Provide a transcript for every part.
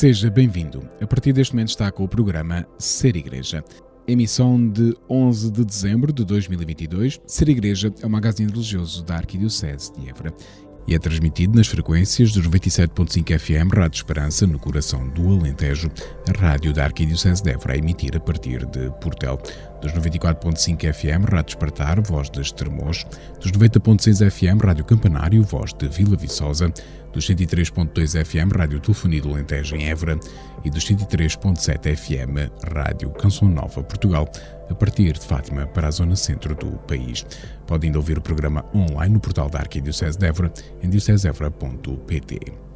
Seja bem-vindo. A partir deste momento está com o programa Ser Igreja. Emissão de 11 de dezembro de 2022. Ser Igreja é um magazine religioso da Arquidiocese de Évora e é transmitido nas frequências dos 97.5 FM Rádio Esperança, no coração do Alentejo, a rádio da Arquidiocese de Évora a emitir a partir de Portel, dos 94.5 FM Rádio Espartar, voz de Estremoz, dos 90.6 FM Rádio Campanário, voz de Vila Viçosa, dos 103.2 FM Rádio Telefonia do Alentejo em Évora e dos 103.7 FM Rádio Canção Nova Portugal, a partir de Fátima para a zona centro do país. Pode ainda ouvir o programa online no portal da Arquidiocese de Évora em diocesevora.pt.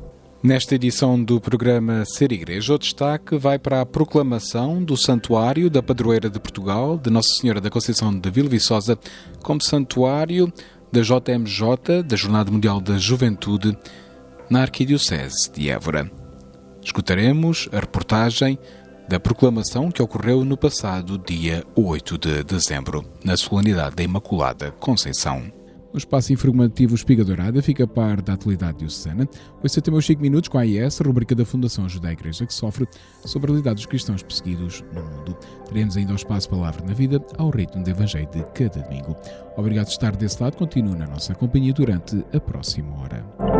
Nesta edição do programa Ser Igreja, o destaque vai para a proclamação do Santuário da Padroeira de Portugal, de Nossa Senhora da Conceição de Vila Viçosa, como Santuário da JMJ, da Jornada Mundial da Juventude, na Arquidiocese de Évora. Escutaremos a reportagem da proclamação que ocorreu no passado dia 8 de dezembro, na solenidade da Imaculada Conceição. O espaço informativo Espiga Dourada fica a par da atualidade diocesana. Hoje temos os 5 minutos com a AIS, rubrica da Fundação à Igreja que sofre sobre a realidade dos cristãos perseguidos no mundo. Teremos ainda o espaço Palavra na Vida ao ritmo do Evangelho de cada domingo. Obrigado por estar desse lado. Continue na nossa companhia durante a próxima hora.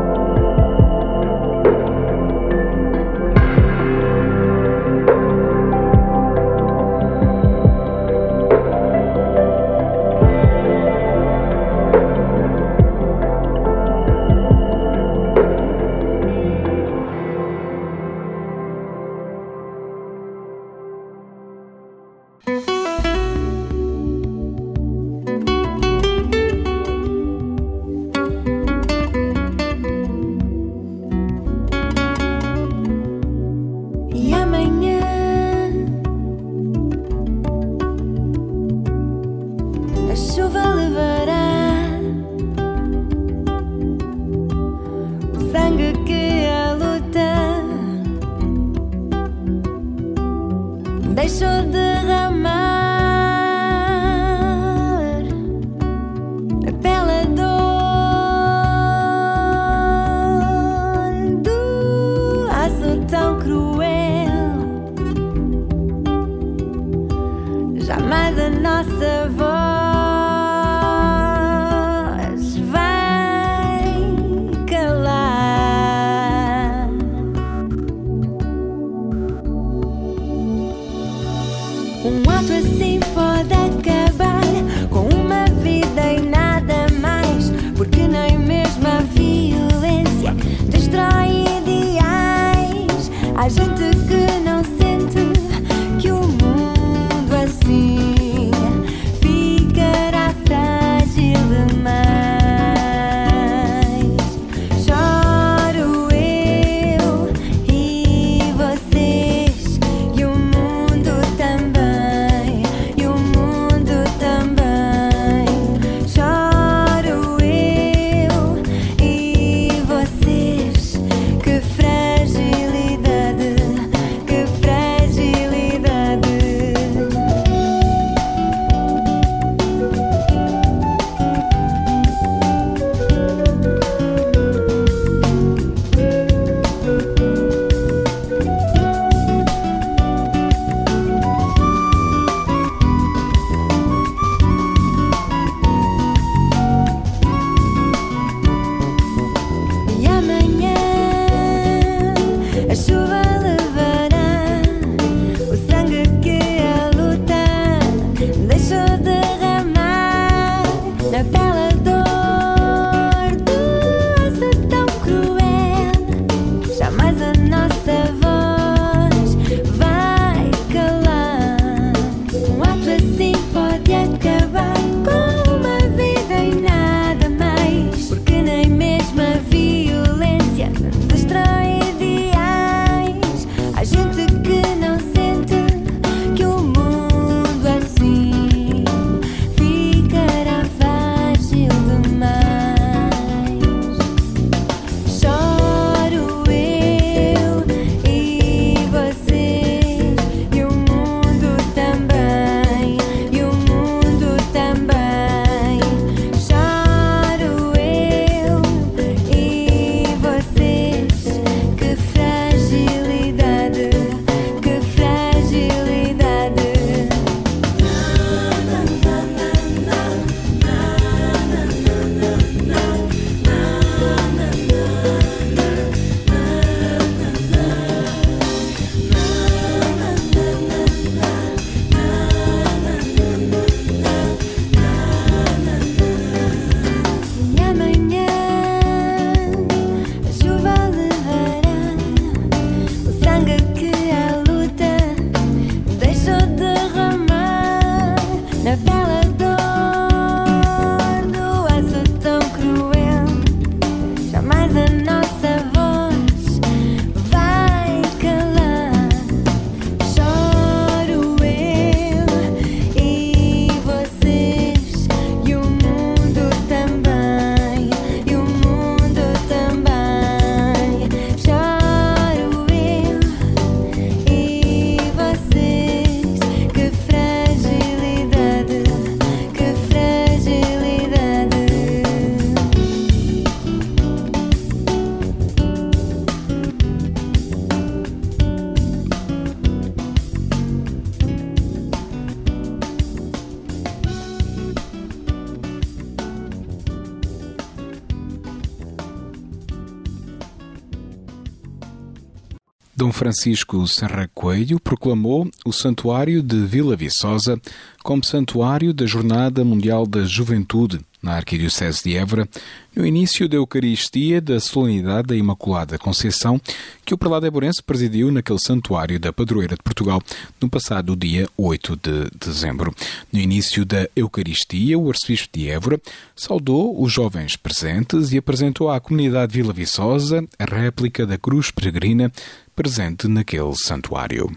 Francisco Serra Coelho proclamou o Santuário de Vila Viçosa como Santuário da Jornada Mundial da Juventude na Arquidiocese de Évora, no início da Eucaristia da Solenidade da Imaculada Conceição, que o prelado Eburense presidiu naquele santuário da Padroeira de Portugal no passado dia 8 de dezembro. No início da Eucaristia, o arcebispo de Évora saudou os jovens presentes e apresentou à comunidade Vila Viçosa a réplica da cruz peregrina presente naquele santuário.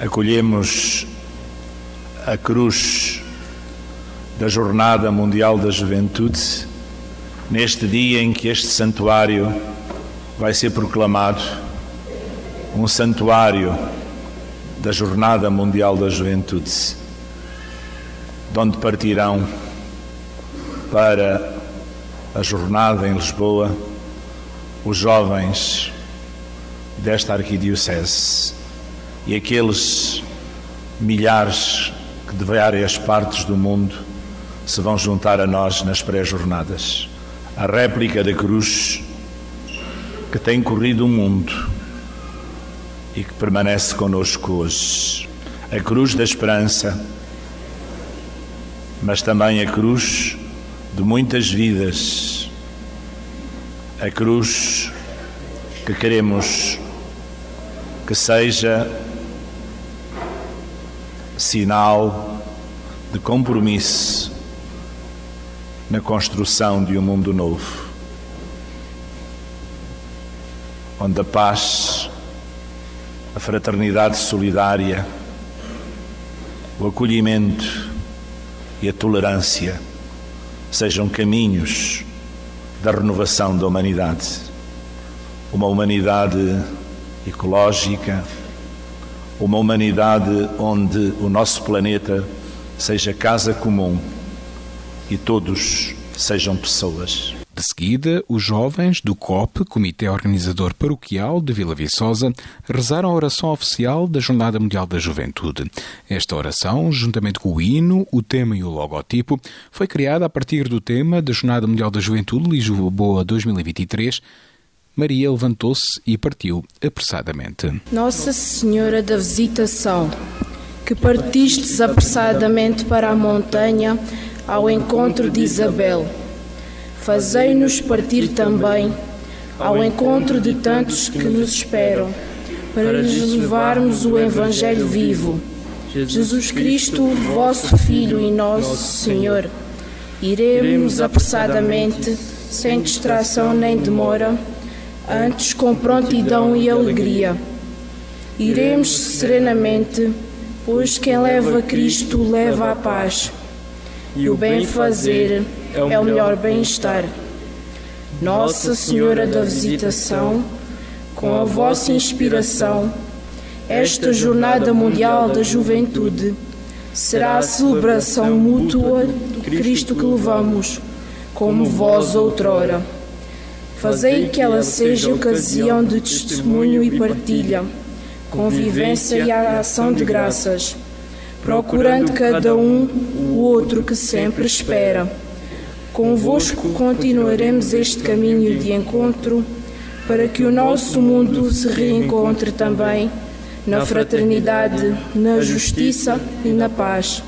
Acolhemos a cruz da Jornada Mundial da Juventude, neste dia em que este santuário vai ser proclamado um santuário da Jornada Mundial da Juventude, de onde partirão para a jornada em Lisboa os jovens desta arquidiocese e aqueles milhares que de várias partes do mundo se vão juntar a nós nas pré-jornadas. A réplica da cruz que tem corrido o mundo e que permanece conosco hoje. A cruz da esperança, mas também a cruz de muitas vidas. A cruz que queremos que seja sinal de compromisso na construção de um mundo novo, onde a paz, a fraternidade solidária, o acolhimento e a tolerância sejam caminhos da renovação da humanidade. Uma humanidade ecológica, uma humanidade onde o nosso planeta seja casa comum e todos sejam pessoas. De seguida, os jovens do COP, Comitê Organizador Paroquial de Vila Viçosa, rezaram a oração oficial da Jornada Mundial da Juventude. Esta oração, juntamente com o hino, o tema e o logotipo, foi criada a partir do tema da Jornada Mundial da Juventude Lisboa 2023. Maria levantou-se e partiu apressadamente. Nossa Senhora da Visitação, que partistes apressadamente para a montanha ao encontro de Isabel. Fazei-nos partir também ao encontro de tantos que nos esperam, para lhes levarmos o Evangelho vivo. Jesus Cristo, vosso Filho e nosso Senhor, iremos apressadamente, sem distração nem demora, antes com prontidão e alegria. Iremos serenamente, pois quem leva Cristo leva a paz e o bem-fazer é o melhor bem-estar. Nossa Senhora da Visitação, com a vossa inspiração, esta Jornada Mundial da Juventude será a celebração mútua do Cristo que levamos, como vós outrora. Fazei que ela seja ocasião de testemunho e partilha, convivência e ação de graças procurando cada um o outro que sempre espera. Convosco continuaremos este caminho de encontro para que o nosso mundo se reencontre também na fraternidade, na justiça e na paz.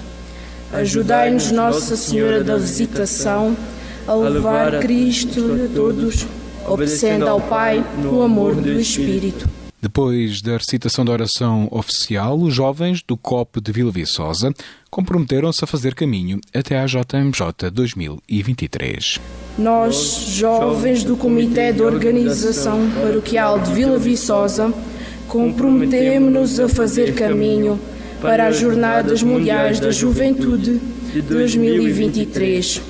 Ajudai-nos, Nossa Senhora da Visitação, a levar Cristo a todos, obedecendo ao Pai no amor do Espírito. Depois da recitação da oração oficial, os jovens do COP de Vila Viçosa comprometeram-se a fazer caminho até à JMJ 2023. Nós, jovens do Comitê de Organização Paroquial de Vila Viçosa, comprometemos-nos a fazer caminho para as Jornadas Mundiais da Juventude de 2023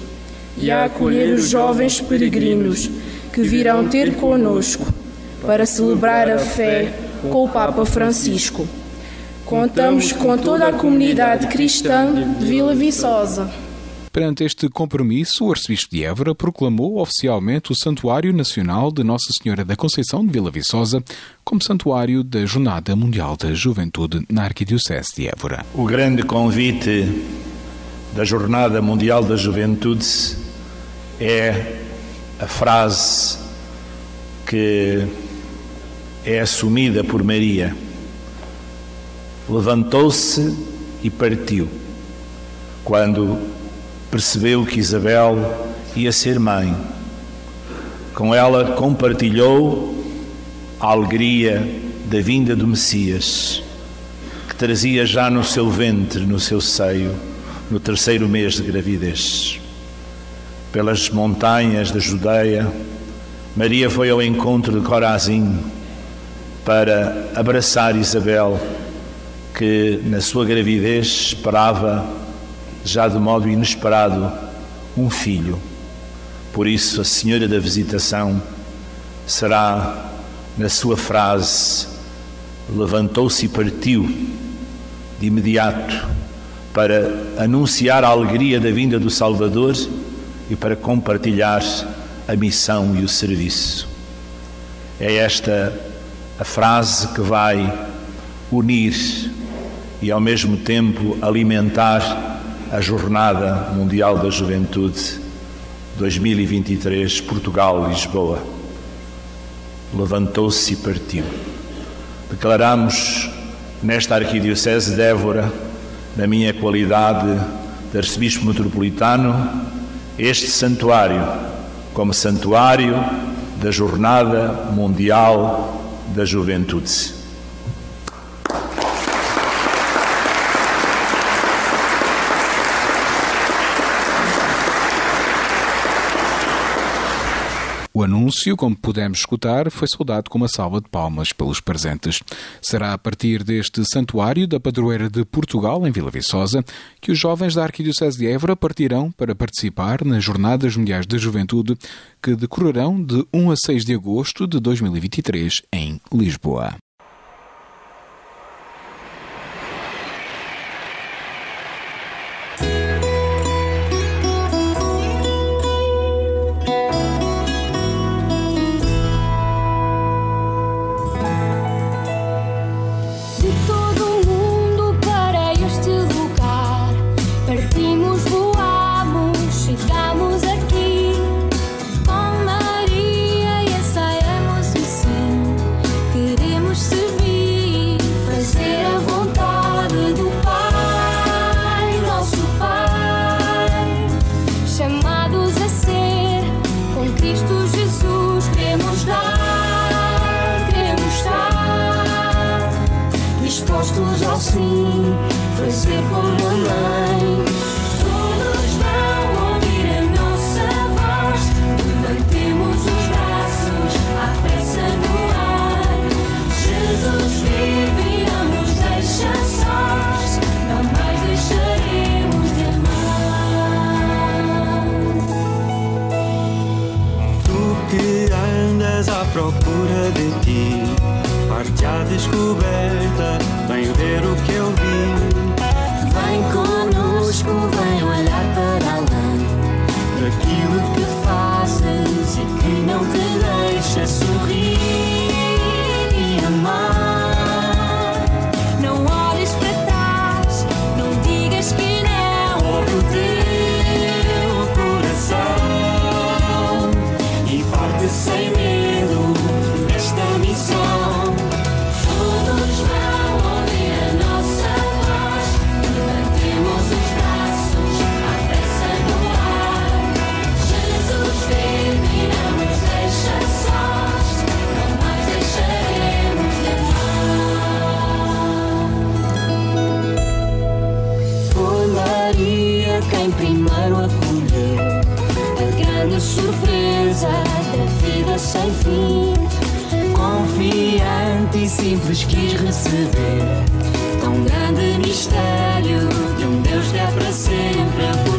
e a acolher os jovens peregrinos que virão ter conosco para celebrar a fé com o Papa Francisco. Contamos com toda a comunidade cristã de Vila Viçosa. Perante este compromisso, o arcebispo de Évora proclamou oficialmente o Santuário Nacional de Nossa Senhora da Conceição de Vila Viçosa como Santuário da Jornada Mundial da Juventude na Arquidiocese de Évora. O grande convite da Jornada Mundial da Juventude é a frase que é assumida por Maria. Levantou-se e partiu. Quando percebeu que Isabel ia ser mãe, com ela compartilhou a alegria da vinda do Messias, que trazia já no seu ventre, no seu seio, no terceiro mês de gravidez. Pelas montanhas da Judeia, Maria foi ao encontro de Corazim para abraçar Isabel, que na sua gravidez esperava, já de modo inesperado, um filho. Por isso, a Senhora da Visitação será, na sua frase, levantou-se e partiu de imediato para anunciar a alegria da vinda do Salvador e para compartilhar a missão e o serviço. É esta a frase que vai unir e ao mesmo tempo alimentar a Jornada Mundial da Juventude 2023 Portugal-Lisboa. Levantou-se e partiu. Declaramos nesta Arquidiocese de Évora, na minha qualidade de Arcebispo Metropolitano, este santuário como santuário da Jornada Mundial da Juventude. O anúncio, como pudemos escutar, foi saudado com uma salva de palmas pelos presentes. Será a partir deste santuário da padroeira de Portugal, em Vila Viçosa, que os jovens da Arquidiocese de Évora partirão para participar nas Jornadas Mundiais da Juventude, que decorrerão de 1 a 6 de agosto de 2023 em Lisboa. surpresa da vida sem fim. Confiante e simples quis receber tão grande mistério de um Deus que é para sempre.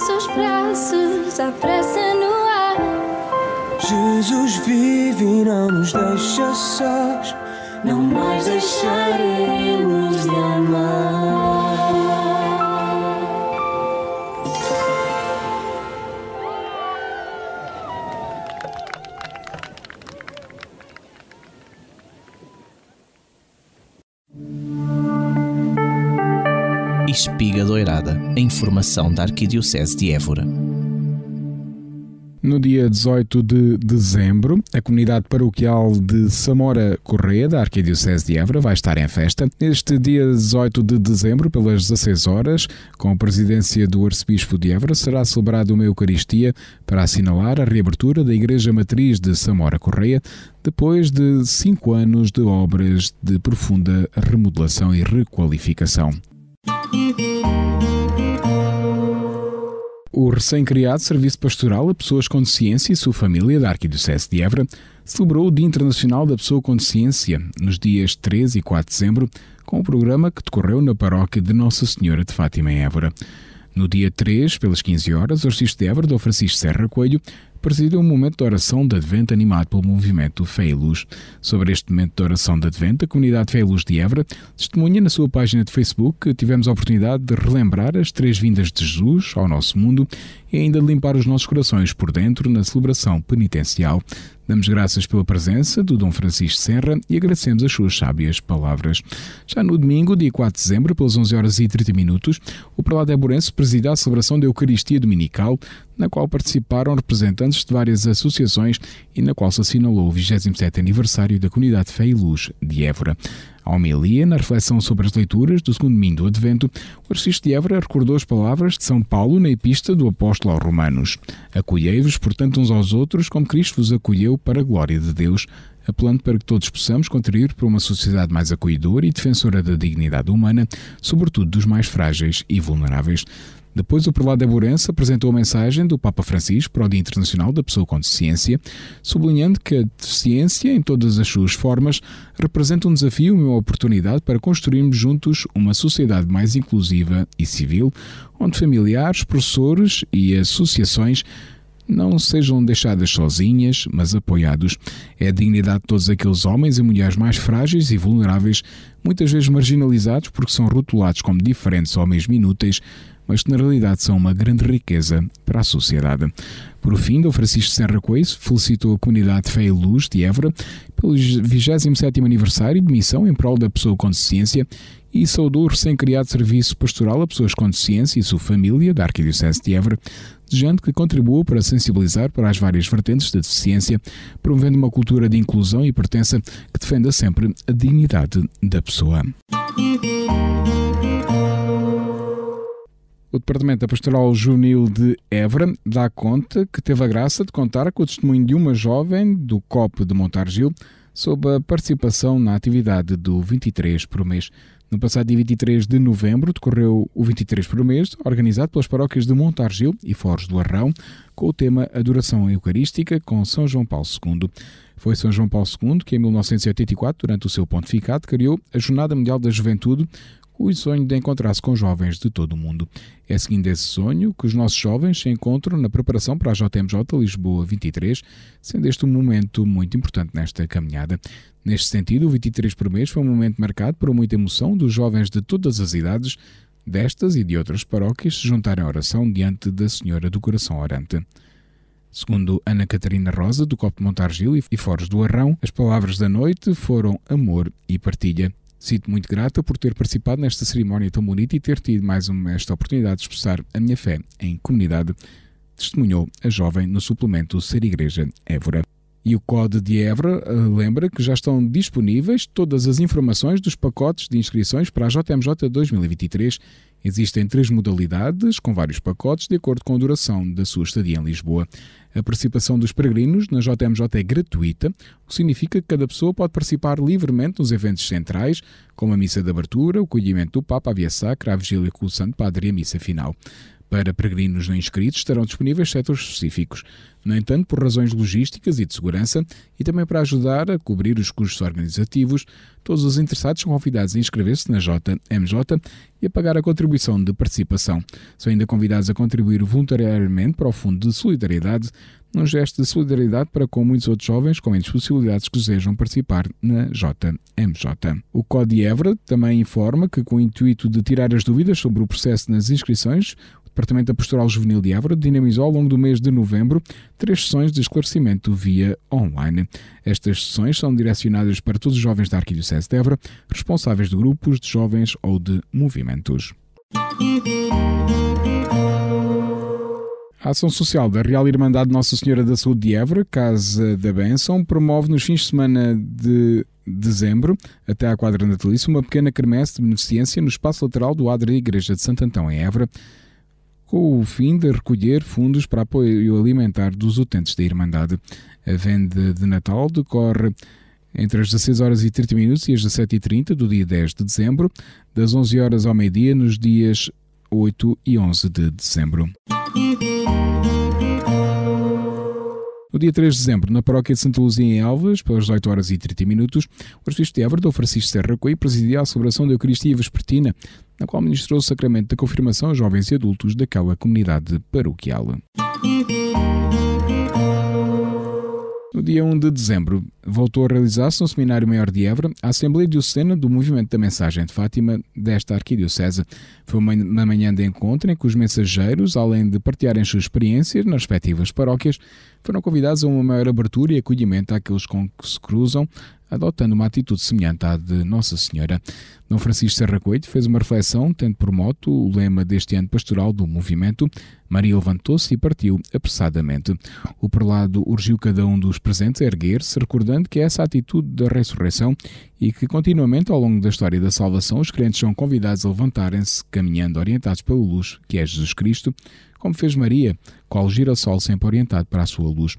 Nossos braços, a pressa no ar. Jesus vive e não nos deixa sós, não mais deixaremos de amar. Espiga Doirada, a informação da Arquidiocese de Évora. No dia 18 de dezembro, a comunidade paroquial de Samora Correia, da Arquidiocese de Évora, vai estar em festa. Este dia 18 de dezembro, pelas 16 horas, com a presidência do Arcebispo de Évora, será celebrada uma Eucaristia para assinalar a reabertura da Igreja Matriz de Samora Correia, depois de cinco anos de obras de profunda remodelação e requalificação. O recém-criado Serviço Pastoral a Pessoas com Deficiência e sua família da Arquidiocese de Évora celebrou o Dia Internacional da Pessoa com Deficiência nos dias 3 e 4 de dezembro com o programa que decorreu na paróquia de Nossa Senhora de Fátima em Évora. No dia 3, pelas 15 horas, o arcebispo de Évora, Dom Francisco Serra Coelho, presidiu um momento de oração de Advento animado pelo movimento Fé e Luz. Sobre este momento de oração de Advento, a comunidade Fé e Luz de Évora testemunha na sua página de Facebook que tivemos a oportunidade de relembrar as três vindas de Jesus ao nosso mundo e ainda de limpar os nossos corações por dentro na celebração penitencial. Damos graças pela presença do Dom Francisco Serra e agradecemos as suas sábias palavras. Já no domingo, dia 4 de dezembro, pelas 11 horas e 30 minutos, o prelado Eburense presida a celebração da Eucaristia Dominical, na qual participaram representantes de várias associações e na qual se assinalou o 27 aniversário da Comunidade Fé e Luz de Évora. A homilia, na reflexão sobre as leituras do segundo domingo do Advento, o arcebispo de Évora recordou as palavras de São Paulo na epístola do apóstolo aos Romanos. Acolhei-vos, portanto, uns aos outros, como Cristo vos acolheu para a glória de Deus, apelando para que todos possamos contribuir para uma sociedade mais acolhedora e defensora da dignidade humana, sobretudo dos mais frágeis e vulneráveis. Depois, o prelado Eburense apresentou a mensagem do Papa Francisco para o Dia Internacional da Pessoa com Deficiência, sublinhando que a deficiência, em todas as suas formas, representa um desafio e uma oportunidade para construirmos juntos uma sociedade mais inclusiva e civil, onde familiares, professores e associações não sejam deixadas sozinhas, mas apoiados. É a dignidade de todos aqueles homens e mulheres mais frágeis e vulneráveis, muitas vezes marginalizados porque são rotulados como diferentes ou inúteis, mas que na realidade são uma grande riqueza para a sociedade. Por fim, Dom Francisco Serra Coiso felicitou a comunidade Fé e Luz de Évora pelo 27º aniversário de missão em prol da pessoa com deficiência e saudou o recém-criado Serviço Pastoral a Pessoas com Deficiência e sua família da Arquidiocese de Évora, desejando que contribua para sensibilizar para as várias vertentes da deficiência, promovendo uma cultura de inclusão e pertença que defenda sempre a dignidade da pessoa. O Departamento da Pastoral Juvenil de Évora dá conta que teve a graça de contar com o testemunho de uma jovem do COP de Montargil sobre a participação na atividade do 23 por mês. No passado dia 23 de novembro decorreu o 23 por mês, organizado pelas paróquias de Montargil e Foros do Arrão, com o tema Adoração Eucarística com São João Paulo II. Foi São João Paulo II que, em 1984, durante o seu pontificado, criou a Jornada Mundial da Juventude, o sonho de encontrar-se com jovens de todo o mundo. É seguindo esse sonho que os nossos jovens se encontram na preparação para a JMJ Lisboa 23, sendo este um momento muito importante nesta caminhada. Neste sentido, o 23 por mês foi um momento marcado por muita emoção dos jovens de todas as idades, destas e de outras paróquias, se juntarem à oração diante da Senhora do Coração Orante. Segundo Ana Catarina Rosa, do Copo de Montargil e Foros do Arrão, as palavras da noite foram amor e partilha. Sinto muito grata por ter participado nesta cerimónia tão bonita e ter tido mais uma, esta oportunidade de expressar a minha fé em comunidade, testemunhou a jovem no suplemento Ser Igreja Évora. E o Código de Évora eh, lembra que já estão disponíveis todas as informações dos pacotes de inscrições para a JMJ 2023. Existem três modalidades, com vários pacotes, de acordo com a duração da sua estadia em Lisboa. A participação dos peregrinos na JMJ é gratuita, o que significa que cada pessoa pode participar livremente nos eventos centrais, como a missa de abertura, o acolhimento do Papa, a Via Sacra, a vigília com o Santo Padre e a missa final. Para peregrinos não inscritos estarão disponíveis setores específicos. No entanto, por razões logísticas e de segurança, e também para ajudar a cobrir os custos organizativos, todos os interessados são convidados a inscrever-se na JMJ e a pagar a contribuição de participação. São ainda convidados a contribuir voluntariamente para o Fundo de Solidariedade, num gesto de solidariedade para com muitos outros jovens com menos possibilidades que desejam participar na JMJ. O Évora também informa que, com o intuito de tirar as dúvidas sobre o processo nas inscrições, Departamento Pastoral Juvenil de Évora dinamizou ao longo do mês de novembro três sessões de esclarecimento via online. Estas sessões são direcionadas para todos os jovens da Arquidiocese de Évora, responsáveis de grupos de jovens ou de movimentos. A Ação Social da Real Irmandade Nossa Senhora da Saúde de Évora, Casa da Bênção, promove nos fins de semana de dezembro, até à quadra natalícia, uma pequena quermesse de beneficência no espaço lateral do Adre Igreja de Santo Antão, em Évora, com o fim de recolher fundos para apoio alimentar dos utentes da Irmandade. A venda de Natal decorre entre as 16 horas e 30 minutos e as 17 e 30 do dia 10 de dezembro, das 11 horas ao meio-dia nos dias 8 e 11 de dezembro. No dia 3 de dezembro, na paróquia de Santa Luzia em Alves, pelas 18 horas e 30 minutos, o arcebispo de Évora, Francisco Serra Coelho, presidia a celebração da Eucaristia Vespertina, na qual ministrou o sacramento da confirmação a jovens e adultos daquela comunidade paroquial. No dia 1 de dezembro, voltou a realizar-se no Seminário Maior de Évora a Assembleia Diocesana do Movimento da Mensagem de Fátima desta Arquidiocese. Foi uma manhã de encontro em que os mensageiros, além de partilharem suas experiências nas respectivas paróquias, foram convidados a uma maior abertura e acolhimento àqueles com que se cruzam, adotando uma atitude semelhante à de Nossa Senhora. Dom Francisco Serra Coelho fez uma reflexão, tendo por moto o lema deste ano pastoral do movimento. Maria levantou-se e partiu apressadamente. O prelado urgiu cada um dos presentes a erguer-se, recordando que é essa atitude da ressurreição e que continuamente ao longo da história da salvação os crentes são convidados a levantarem-se, caminhando orientados pela luz, que é Jesus Cristo, como fez Maria, qual girassol sempre orientado para a sua luz.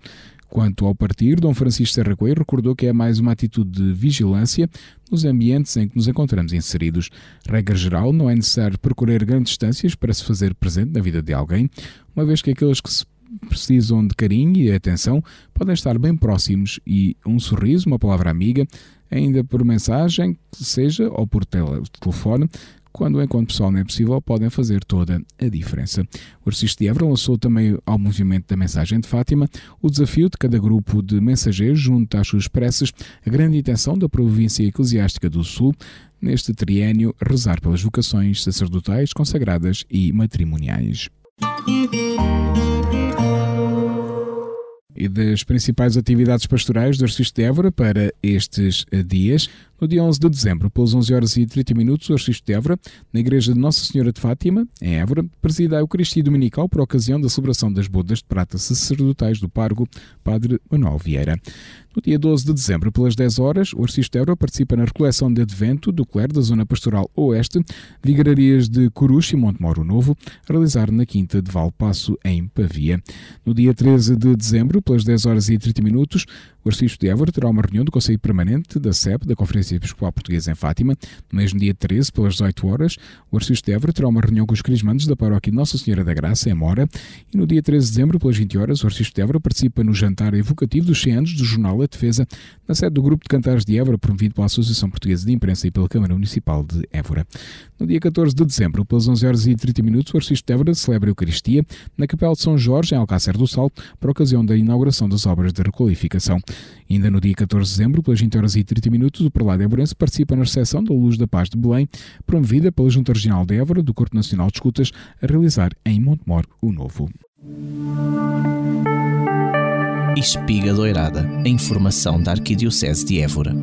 Quanto ao partir, Dom Francisco Serra Coelho recordou que é mais uma atitude de vigilância nos ambientes em que nos encontramos inseridos. Regra geral, não é necessário percorrer grandes distâncias para se fazer presente na vida de alguém, uma vez que aqueles que se precisam de carinho e atenção podem estar bem próximos e um sorriso, uma palavra amiga, ainda por mensagem, seja ou por telefone, quando o encontro pessoal não é possível, podem fazer toda a diferença. O Arcisto de Évora lançou também ao movimento da Mensagem de Fátima o desafio de cada grupo de mensageiros, junto às suas preces, a grande intenção da província eclesiástica do Sul, neste triênio, rezar pelas vocações sacerdotais, consagradas e matrimoniais e das principais atividades pastorais do Arcisto de Évora para estes dias. No dia 11 de dezembro, pelas 11 horas e 30 minutos, o Arcisto de Évora, na Igreja de Nossa Senhora de Fátima, em Évora, presida a Eucaristia Dominical por ocasião da celebração das bodas de prata sacerdotais do Pargo, Padre Manuel Vieira. No dia 12 de dezembro, pelas 10 horas, o Arcisto Évora participa na recoleção de advento do clero da Zona Pastoral Oeste, Vigararias de Coruche e Montemoro Novo, a realizar na Quinta de Valpasso, em Pavia. No dia 13 de dezembro, pelas 10 horas e 30 minutos, o Arcebispo de Évora terá uma reunião do Conselho Permanente da CEP, da Conferência Episcopal Portuguesa em Fátima. No mesmo dia 13, pelas 18 horas, o Arcebispo de Évora terá uma reunião com os crismandos da paróquia Nossa Senhora da Graça, em Mora. E no dia 13 de dezembro, pelas 20 horas, o Arcebispo de Évora participa no jantar evocativo dos 100 anos do jornal A Defesa, na sede do Grupo de Cantares de Évora, promovido pela Associação Portuguesa de Imprensa e pela Câmara Municipal de Évora. No dia 14 de dezembro, pelas 11 horas e 30 minutos, o Arcebispo de Évora celebra a Eucaristia na Capela de São Jorge, em Alcácer do Sal, por ocasião da inauguração das obras de requalificação. Ainda no dia 14 de dezembro, pelas 20 horas e 30 minutos, o Prelado Évorense participa na recepção da Luz da Paz de Belém, promovida pela Junta Regional de Évora do Corpo Nacional de Escutas, a realizar em Montemor o Novo. Espiga Doirada, a informação da Arquidiocese de Évora.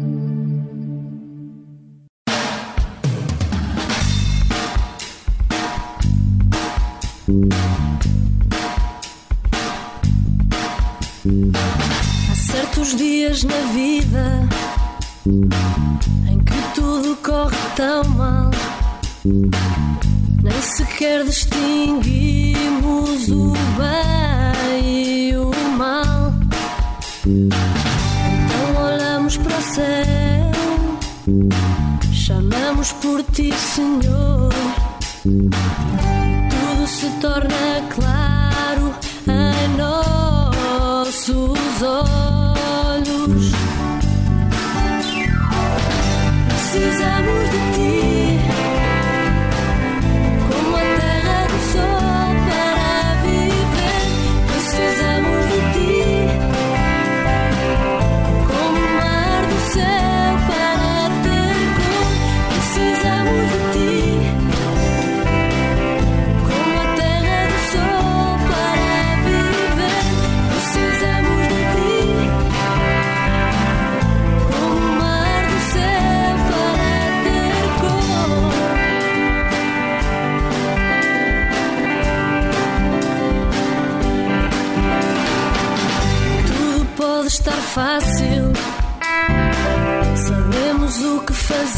certos dias na vida em que tudo corre tão mal, nem sequer distinguimos o bem e o mal. Então olhamos para o céu, chamamos por ti, Senhor, e tudo se torna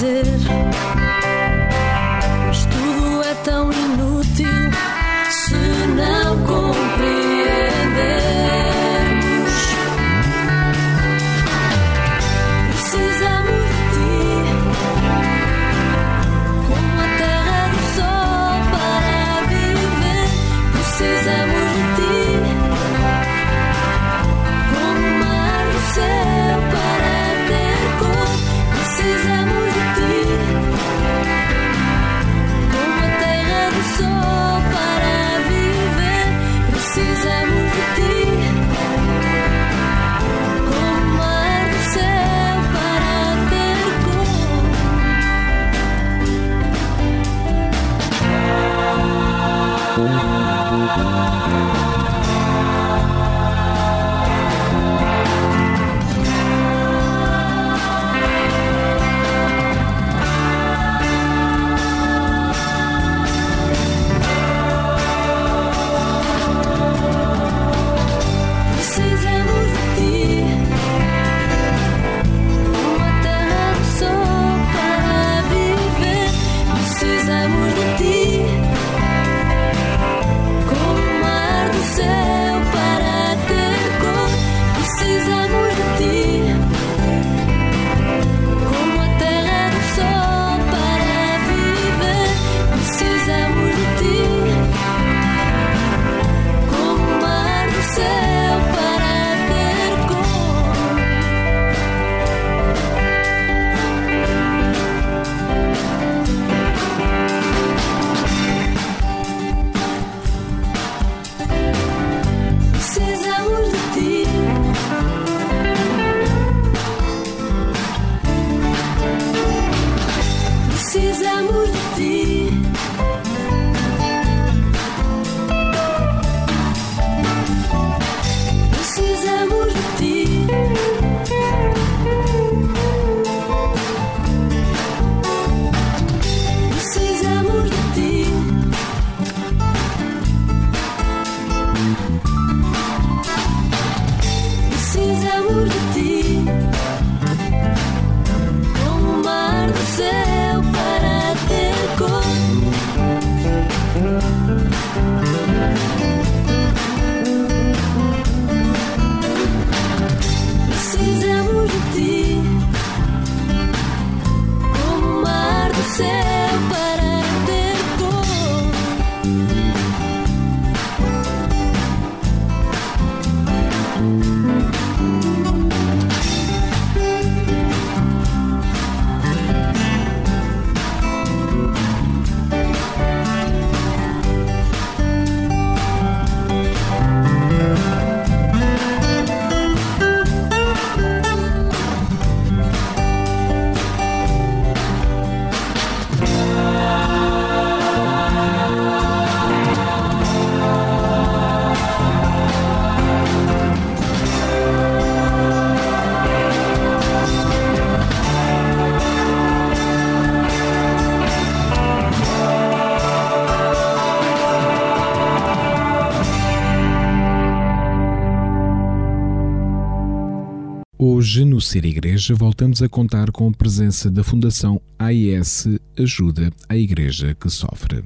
que Ser Igreja, voltamos a contar com a presença da Fundação AIS Ajuda a Igreja que Sofre.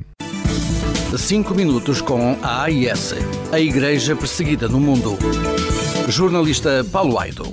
Cinco minutos com a AIS, a Igreja Perseguida no Mundo. Jornalista Paulo Aido.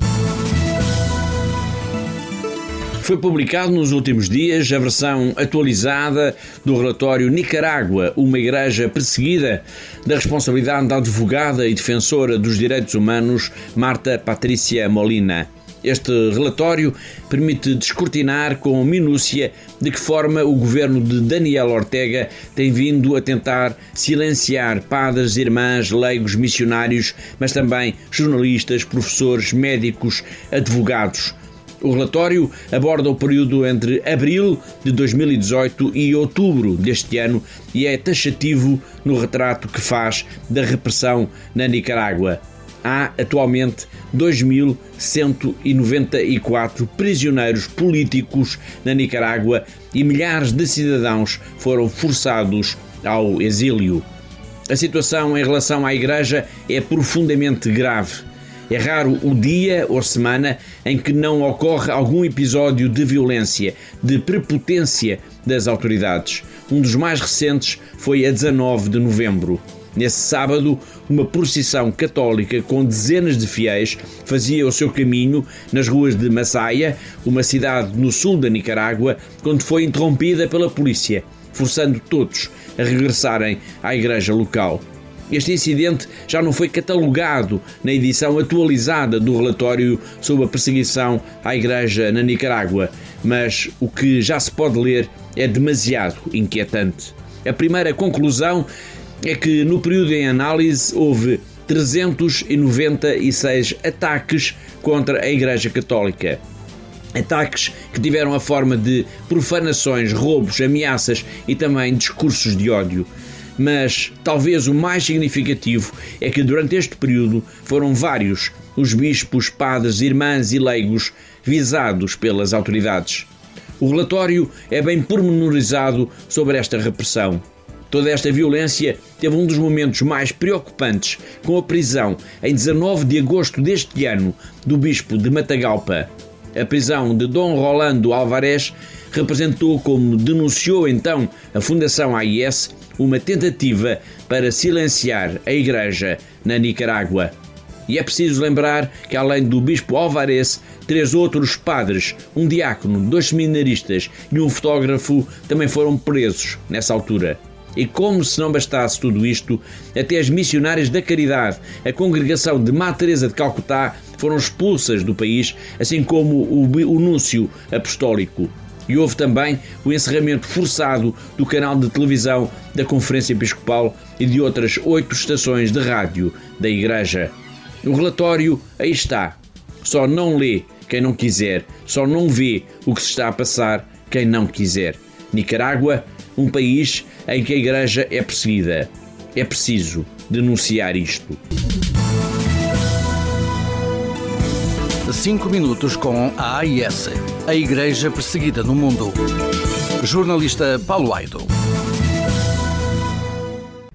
Foi publicado nos últimos dias a versão atualizada do relatório Nicarágua, uma igreja perseguida, da responsabilidade da advogada e defensora dos direitos humanos Marta Patrícia Molina. Este relatório permite descortinar com minúcia de que forma o governo de Daniel Ortega tem vindo a tentar silenciar padres, irmãs, leigos, missionários, mas também jornalistas, professores, médicos, advogados. O relatório aborda o período entre abril de 2018 e outubro deste ano e é taxativo no retrato que faz da repressão na Nicarágua há atualmente 2.194 prisioneiros políticos na Nicarágua e milhares de cidadãos foram forçados ao exílio. A situação em relação à Igreja é profundamente grave. É raro o dia ou semana em que não ocorre algum episódio de violência, de prepotência das autoridades. Um dos mais recentes foi a 19 de novembro. Nesse sábado, uma procissão católica com dezenas de fiéis fazia o seu caminho nas ruas de Massaia, uma cidade no sul da Nicarágua, quando foi interrompida pela polícia, forçando todos a regressarem à igreja local. Este incidente já não foi catalogado na edição atualizada do relatório sobre a perseguição à Igreja na Nicarágua, mas o que já se pode ler é demasiado inquietante. A primeira conclusão é que no período em análise houve 396 ataques contra a Igreja Católica. Ataques que tiveram a forma de profanações, roubos, ameaças e também discursos de ódio. Mas talvez o mais significativo é que durante este período foram vários os bispos, padres, irmãs e leigos visados pelas autoridades. O relatório é bem pormenorizado sobre esta repressão. Toda esta violência teve um dos momentos mais preocupantes com a prisão, em 19 de agosto deste ano, do bispo de Matagalpa. A prisão de Dom Rolando Alvarez representou, como denunciou então a Fundação AIS, uma tentativa para silenciar a Igreja na Nicarágua. E é preciso lembrar que, além do Bispo Alvarez, três outros padres, um diácono, dois seminaristas e um fotógrafo também foram presos nessa altura. E como se não bastasse tudo isto, até as missionárias da caridade, a congregação de Má Teresa de Calcutá, foram expulsas do país, assim como o, o núncio apostólico. E houve também o encerramento forçado do canal de televisão da Conferência Episcopal e de outras oito estações de rádio da Igreja. O relatório aí está. Só não lê quem não quiser, só não vê o que se está a passar quem não quiser. Nicarágua, um país em que a Igreja é perseguida. É preciso denunciar isto. Cinco minutos com a AIS, a Igreja Perseguida no Mundo. Jornalista Paulo Aido.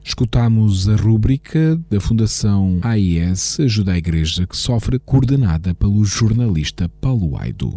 Escutamos a rúbrica da Fundação AIS Ajuda a Igreja que sofre, coordenada pelo jornalista Paulo Aido.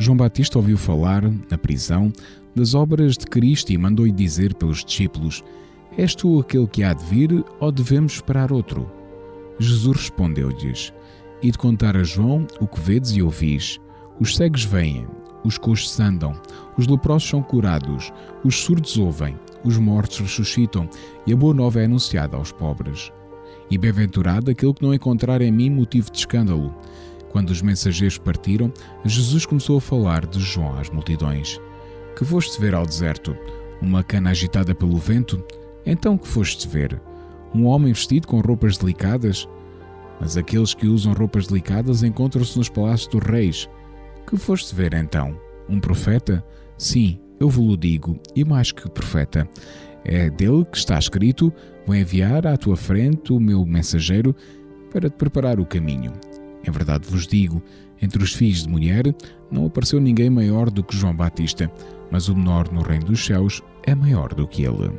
João Batista ouviu falar, na prisão, das obras de Cristo e mandou-lhe dizer pelos discípulos: És tu aquele que há de vir ou devemos esperar outro? Jesus respondeu-lhes: E de contar a João o que vedes e ouvis: Os cegos vêm, os coxos andam, os leprosos são curados, os surdos ouvem, os mortos ressuscitam e a boa nova é anunciada aos pobres. E bem-aventurado aquele que não encontrar em mim motivo de escândalo. Quando os mensageiros partiram, Jesus começou a falar de João às multidões. Que foste ver ao deserto? Uma cana agitada pelo vento? Então que foste ver? Um homem vestido com roupas delicadas? Mas aqueles que usam roupas delicadas encontram-se nos palácios dos reis. Que foste ver então? Um profeta? Sim, eu vos digo, e mais que profeta. É dele que está escrito: Vou enviar à tua frente o meu mensageiro para te preparar o caminho. Em verdade vos digo: entre os filhos de mulher não apareceu ninguém maior do que João Batista, mas o menor no reino dos céus é maior do que ele.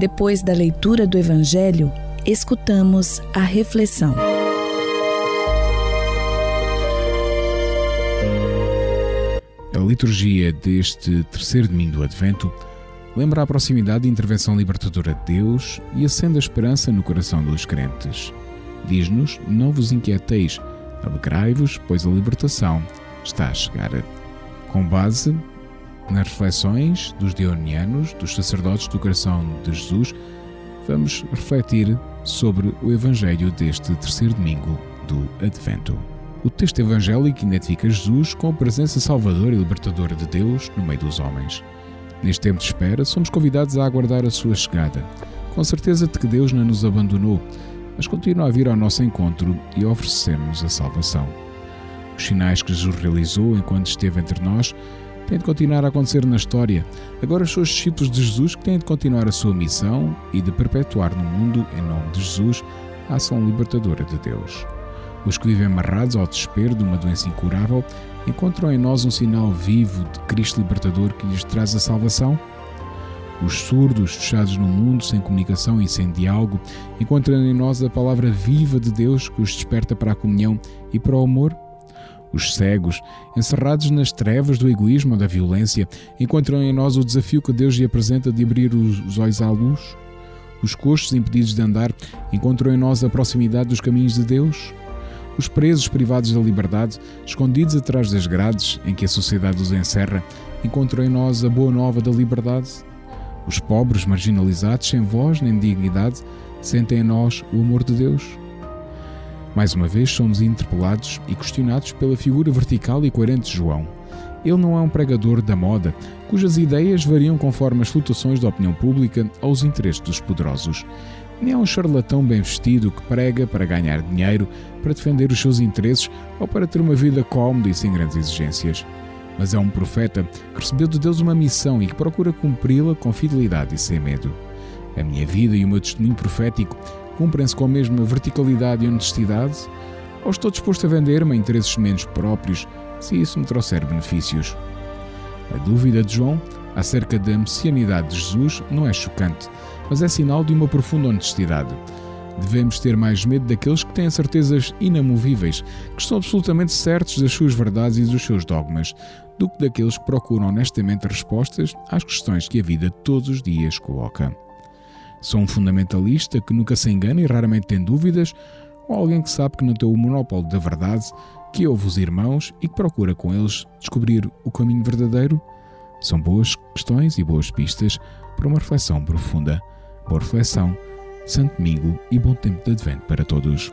Depois da leitura do Evangelho, escutamos a reflexão. A liturgia deste terceiro domingo do Advento lembra a proximidade e intervenção libertadora de Deus e acende a esperança no coração dos crentes. Diz-nos: Não vos inquieteis, alegrai-vos, pois a libertação está a chegar. Com base nas reflexões dos dionianos, dos sacerdotes do coração de Jesus, vamos refletir sobre o Evangelho deste terceiro domingo do Advento. O texto evangélico identifica Jesus com a presença salvadora e libertadora de Deus no meio dos homens. Neste tempo de espera, somos convidados a aguardar a sua chegada, com certeza de que Deus não nos abandonou, mas continua a vir ao nosso encontro e oferecer-nos a salvação. Os sinais que Jesus realizou enquanto esteve entre nós têm de continuar a acontecer na história. Agora são os discípulos de Jesus que têm de continuar a sua missão e de perpetuar no mundo, em nome de Jesus, a ação libertadora de Deus. Os que vivem amarrados ao desespero de uma doença incurável encontram em nós um sinal vivo de Cristo libertador que lhes traz a salvação? Os surdos, fechados no mundo, sem comunicação e sem diálogo, encontram em nós a palavra viva de Deus que os desperta para a comunhão e para o amor? Os cegos, encerrados nas trevas do egoísmo ou da violência, encontram em nós o desafio que Deus lhe apresenta de abrir os olhos à luz? Os coxos impedidos de andar encontram em nós a proximidade dos caminhos de Deus? Os presos privados da liberdade, escondidos atrás das grades em que a sociedade os encerra, encontram em nós a boa nova da liberdade? Os pobres, marginalizados, sem voz nem dignidade, sentem em nós o amor de Deus? Mais uma vez somos interpelados e questionados pela figura vertical e coerente de João. Ele não é um pregador da moda, cujas ideias variam conforme as flutuações da opinião pública ou os interesses dos poderosos. Nem é um charlatão bem vestido que prega para ganhar dinheiro, para defender os seus interesses ou para ter uma vida cómoda e sem grandes exigências. Mas é um profeta que recebeu de Deus uma missão e que procura cumpri-la com fidelidade e sem medo. A minha vida e o meu testemunho profético cumprem-se com a mesma verticalidade e honestidade? Ou estou disposto a vender-me a interesses menos próprios, se isso me trouxer benefícios? A dúvida de João acerca da messianidade de Jesus não é chocante, mas é sinal de uma profunda honestidade. Devemos ter mais medo daqueles que têm certezas inamovíveis, que estão absolutamente certos das suas verdades e dos seus dogmas, do que daqueles que procuram honestamente respostas às questões que a vida todos os dias coloca. Sou um fundamentalista que nunca se engana e raramente tem dúvidas, ou alguém que sabe que não tem o monopólio da verdade, que ouve os irmãos e que procura com eles descobrir o caminho verdadeiro? São boas questões e boas pistas para uma reflexão profunda. Boa reflexão, Santo Domingo e bom tempo de advento para todos.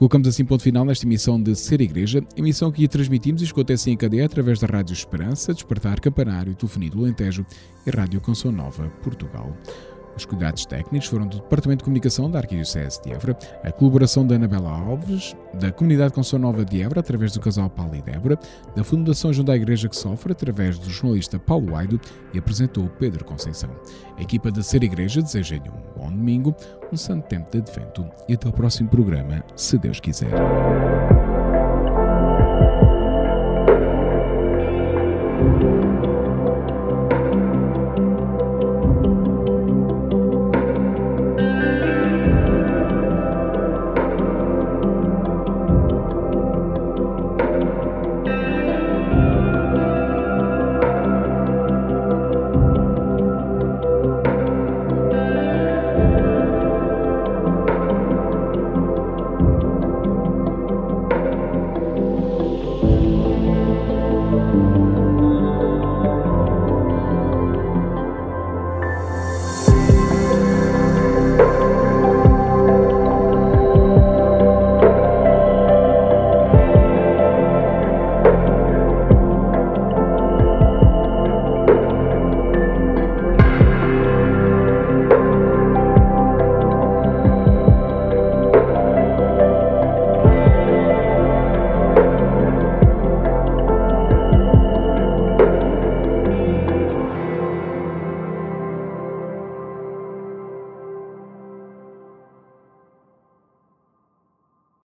Colocamos assim ponto final nesta emissão de Ser Igreja, emissão que transmitimos e escuta-se em cadeia através da Rádio Esperança, Despertar Campanário, Telefonia do Alentejo e Rádio Canção Nova, Portugal. Os cuidados técnicos foram do Departamento de Comunicação da Arquidiocese de Évora, a colaboração da Anabela Alves, da Comunidade Constitucional Nova de Évora, através do casal Paulo e Débora, da Fundação Junto à Igreja que Sofre, através do jornalista Paulo Aido, e apresentou Pedro Conceição. A equipa da Ser Igreja deseja-lhe um bom domingo, um santo tempo de advento e até o próximo programa, se Deus quiser.